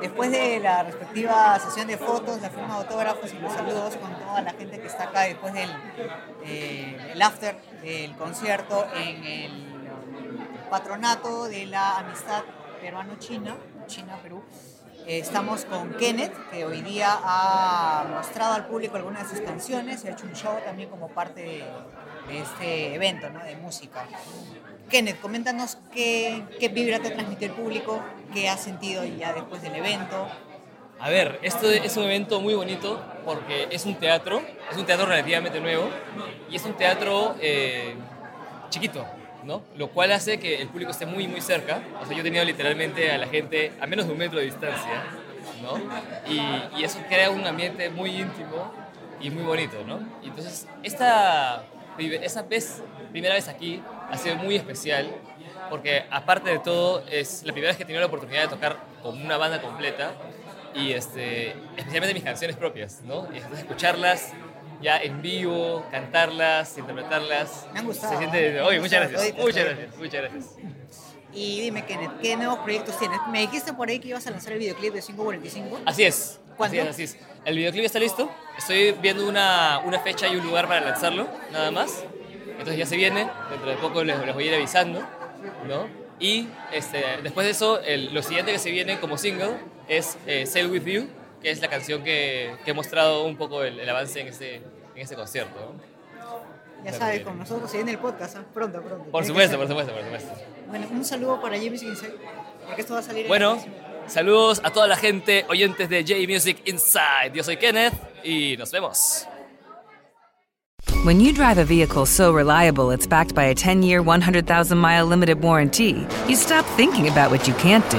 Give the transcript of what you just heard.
Después de la respectiva sesión de fotos, la firma de autógrafos y los saludos con toda la gente que está acá después del eh, el after del concierto en el patronato de la amistad peruano-china, China-Perú. Eh, estamos con Kenneth, que hoy día ha mostrado al público algunas de sus canciones y ha hecho un show también como parte de, este evento ¿no? de música. Kenneth, coméntanos qué, qué vibra te transmitió el público, qué has sentido ya después del evento. A ver, esto es un evento muy bonito porque es un teatro, es un teatro relativamente nuevo y es un teatro eh, chiquito, ¿no? Lo cual hace que el público esté muy, muy cerca. O sea, yo he tenido literalmente a la gente a menos de un metro de distancia, ¿no? Y, y eso crea un ambiente muy íntimo y muy bonito, ¿no? Y entonces, esta, esa vez, primera vez aquí ha sido muy especial porque aparte de todo es la primera vez que he tenido la oportunidad de tocar con una banda completa y este, especialmente mis canciones propias, ¿no? Y escucharlas ya en vivo, cantarlas, interpretarlas. Me han gustado. Se siente, ¿eh? oye, muchas gracias, muchas gracias, muchas gracias. Y dime, Kenneth, ¿qué nuevos proyectos tienes? Me dijiste por ahí que ibas a lanzar el videoclip de 545. Así es. ¿Cuándo? Así es, así es. El videoclip está listo. Estoy viendo una, una fecha y un lugar para lanzarlo, nada más. Entonces ya se viene. Dentro de poco les, les voy a ir avisando, ¿no? Y este, después de eso, el- lo siguiente que se viene como single es eh, Sail With You, que es la canción que, que he mostrado un poco el, el avance en este, en este concierto. ¿no? Ya sabes, con nosotros se viene el podcast, ¿ah? pronto, pronto. Por supuesto, por supuesto, por supuesto. Bueno, un saludo para James Inside, porque esto va a salir en Bueno, próximo- saludos a toda la gente, oyentes de J Music Inside. Yo soy Kenneth y nos vemos. When you drive a vehicle so reliable it's backed by a 10 year, 100,000 mile limited warranty, you stop thinking about what you can't do